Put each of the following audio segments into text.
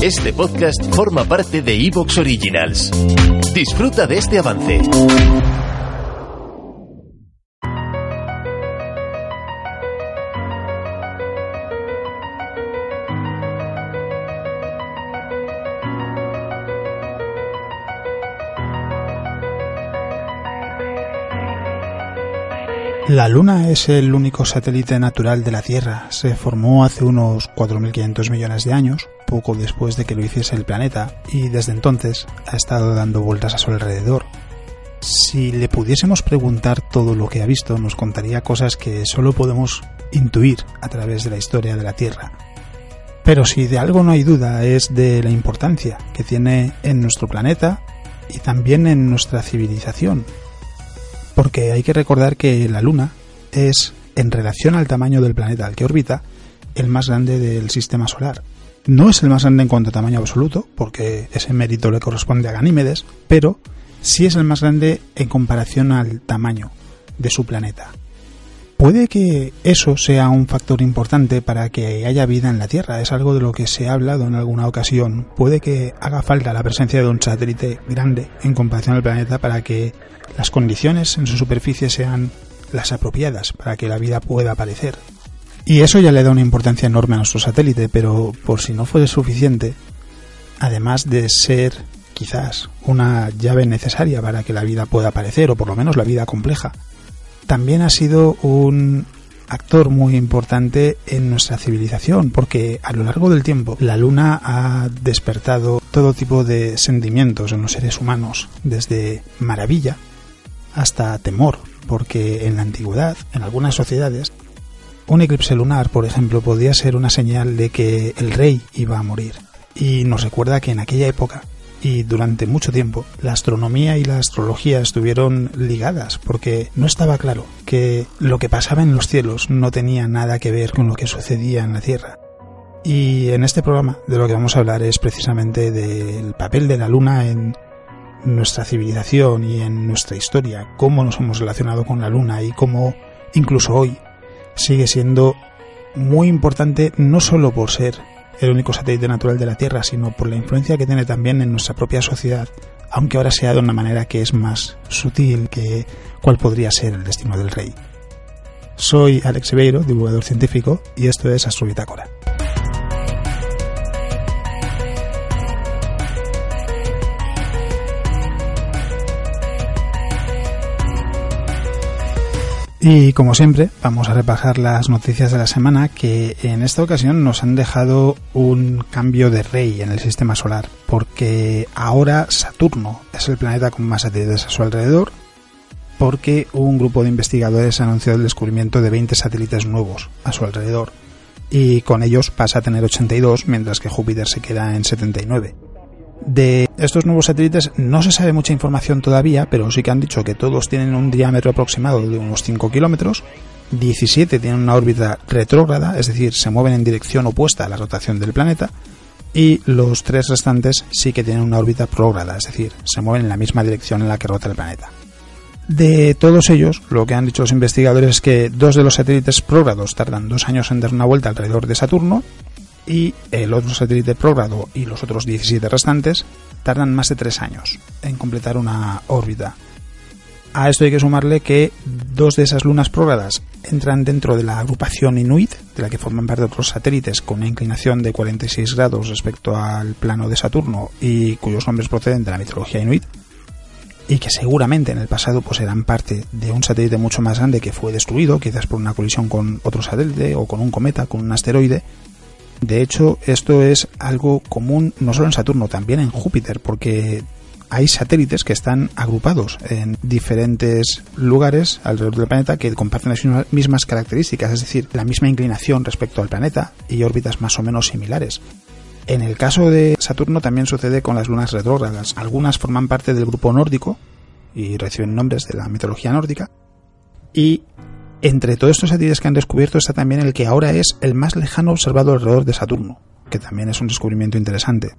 Este podcast forma parte de Evox Originals. Disfruta de este avance. La Luna es el único satélite natural de la Tierra. Se formó hace unos 4.500 millones de años, poco después de que lo hiciese el planeta, y desde entonces ha estado dando vueltas a su alrededor. Si le pudiésemos preguntar todo lo que ha visto, nos contaría cosas que solo podemos intuir a través de la historia de la Tierra. Pero si de algo no hay duda es de la importancia que tiene en nuestro planeta y también en nuestra civilización, porque hay que recordar que la Luna es, en relación al tamaño del planeta al que orbita, el más grande del sistema solar. No es el más grande en cuanto a tamaño absoluto, porque ese mérito le corresponde a Ganímedes, pero sí es el más grande en comparación al tamaño de su planeta. Puede que eso sea un factor importante para que haya vida en la Tierra, es algo de lo que se ha hablado en alguna ocasión. Puede que haga falta la presencia de un satélite grande en comparación al planeta para que las condiciones en su superficie sean las apropiadas para que la vida pueda aparecer. Y eso ya le da una importancia enorme a nuestro satélite, pero por si no fuese suficiente, además de ser quizás una llave necesaria para que la vida pueda aparecer, o por lo menos la vida compleja, también ha sido un actor muy importante en nuestra civilización, porque a lo largo del tiempo la Luna ha despertado todo tipo de sentimientos en los seres humanos, desde maravilla hasta temor, porque en la antigüedad, en algunas sociedades, un eclipse lunar, por ejemplo, podía ser una señal de que el rey iba a morir. Y nos recuerda que en aquella época y durante mucho tiempo la astronomía y la astrología estuvieron ligadas porque no estaba claro que lo que pasaba en los cielos no tenía nada que ver con lo que sucedía en la Tierra. Y en este programa de lo que vamos a hablar es precisamente del papel de la Luna en nuestra civilización y en nuestra historia, cómo nos hemos relacionado con la Luna y cómo incluso hoy sigue siendo muy importante no solo por ser el único satélite natural de la Tierra, sino por la influencia que tiene también en nuestra propia sociedad, aunque ahora sea de una manera que es más sutil que cuál podría ser el destino del rey. Soy Alex Ribeiro, divulgador científico, y esto es Astrobitácora. Y como siempre, vamos a repasar las noticias de la semana que en esta ocasión nos han dejado un cambio de rey en el sistema solar, porque ahora Saturno es el planeta con más satélites a su alrededor, porque un grupo de investigadores ha anunciado el descubrimiento de 20 satélites nuevos a su alrededor, y con ellos pasa a tener 82, mientras que Júpiter se queda en 79. De estos nuevos satélites no se sabe mucha información todavía, pero sí que han dicho que todos tienen un diámetro aproximado de unos 5 kilómetros, 17 tienen una órbita retrógrada, es decir, se mueven en dirección opuesta a la rotación del planeta, y los tres restantes sí que tienen una órbita prógrada, es decir, se mueven en la misma dirección en la que rota el planeta. De todos ellos, lo que han dicho los investigadores es que dos de los satélites prógrados tardan dos años en dar una vuelta alrededor de Saturno y el otro satélite prógrado y los otros 17 restantes tardan más de 3 años en completar una órbita. A esto hay que sumarle que dos de esas lunas prógradas entran dentro de la agrupación Inuit, de la que forman parte otros satélites con una inclinación de 46 grados respecto al plano de Saturno y cuyos nombres proceden de la mitología Inuit, y que seguramente en el pasado pues eran parte de un satélite mucho más grande que fue destruido, quizás por una colisión con otro satélite o con un cometa, con un asteroide, de hecho, esto es algo común no solo en Saturno, también en Júpiter, porque hay satélites que están agrupados en diferentes lugares alrededor del planeta que comparten las mismas características, es decir, la misma inclinación respecto al planeta y órbitas más o menos similares. En el caso de Saturno también sucede con las lunas retrógradas. Algunas forman parte del grupo nórdico y reciben nombres de la mitología nórdica y entre todos estos satélites que han descubierto está también el que ahora es el más lejano observado alrededor de Saturno, que también es un descubrimiento interesante.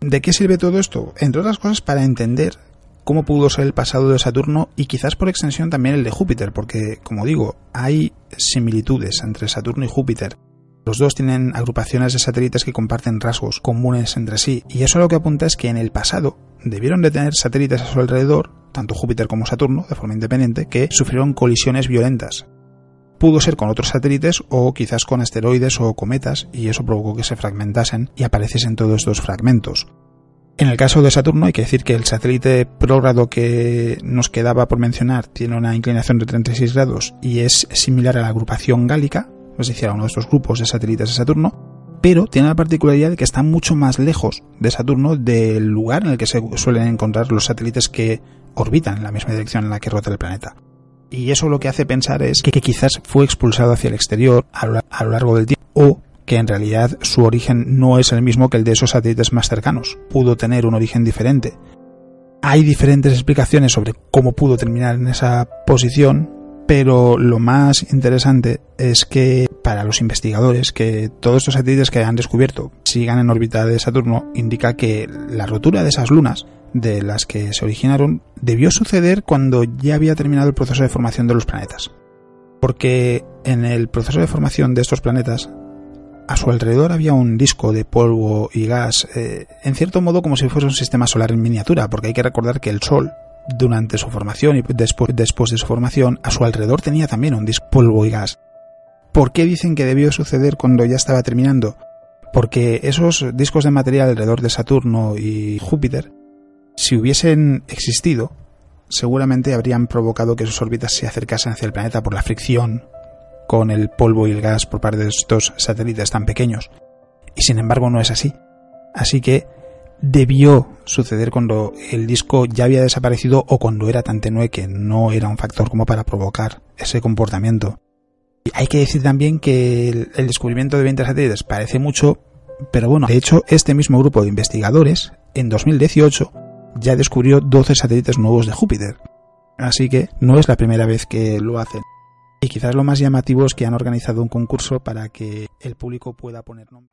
¿De qué sirve todo esto? Entre otras cosas para entender cómo pudo ser el pasado de Saturno y quizás por extensión también el de Júpiter, porque, como digo, hay similitudes entre Saturno y Júpiter. Los dos tienen agrupaciones de satélites que comparten rasgos comunes entre sí, y eso lo que apunta es que en el pasado debieron de tener satélites a su alrededor, tanto Júpiter como Saturno, de forma independiente, que sufrieron colisiones violentas. Pudo ser con otros satélites o quizás con asteroides o cometas, y eso provocó que se fragmentasen y apareciesen todos estos fragmentos. En el caso de Saturno hay que decir que el satélite prógrado que nos quedaba por mencionar tiene una inclinación de 36 grados y es similar a la agrupación gálica, es decir, a uno de estos grupos de satélites de Saturno, pero tiene la particularidad de que está mucho más lejos de Saturno del lugar en el que se suelen encontrar los satélites que orbitan en la misma dirección en la que rota el planeta. Y eso lo que hace pensar es que quizás fue expulsado hacia el exterior a lo largo del tiempo o que en realidad su origen no es el mismo que el de esos satélites más cercanos. Pudo tener un origen diferente. Hay diferentes explicaciones sobre cómo pudo terminar en esa posición, pero lo más interesante es que para los investigadores que todos estos satélites que han descubierto sigan en órbita de Saturno indica que la rotura de esas lunas de las que se originaron debió suceder cuando ya había terminado el proceso de formación de los planetas. Porque en el proceso de formación de estos planetas a su alrededor había un disco de polvo y gas, eh, en cierto modo como si fuese un sistema solar en miniatura, porque hay que recordar que el Sol, durante su formación y después, después de su formación, a su alrededor tenía también un disco polvo y gas. ¿Por qué dicen que debió suceder cuando ya estaba terminando? Porque esos discos de material alrededor de Saturno y Júpiter, si hubiesen existido, seguramente habrían provocado que sus órbitas se acercasen hacia el planeta por la fricción con el polvo y el gas por parte de estos satélites tan pequeños. Y sin embargo no es así. Así que debió suceder cuando el disco ya había desaparecido o cuando era tan tenue que no era un factor como para provocar ese comportamiento. Hay que decir también que el, descubrimiento de 20 satélites parece mucho, pero bueno, de hecho este mismo grupo de investigadores en 2018 ya descubrió 12 satélites nuevos de Júpiter. Así que no es la primera vez que lo hacen. Y quizás lo más llamativo es que han organizado un concurso para que el público pueda poner nombre.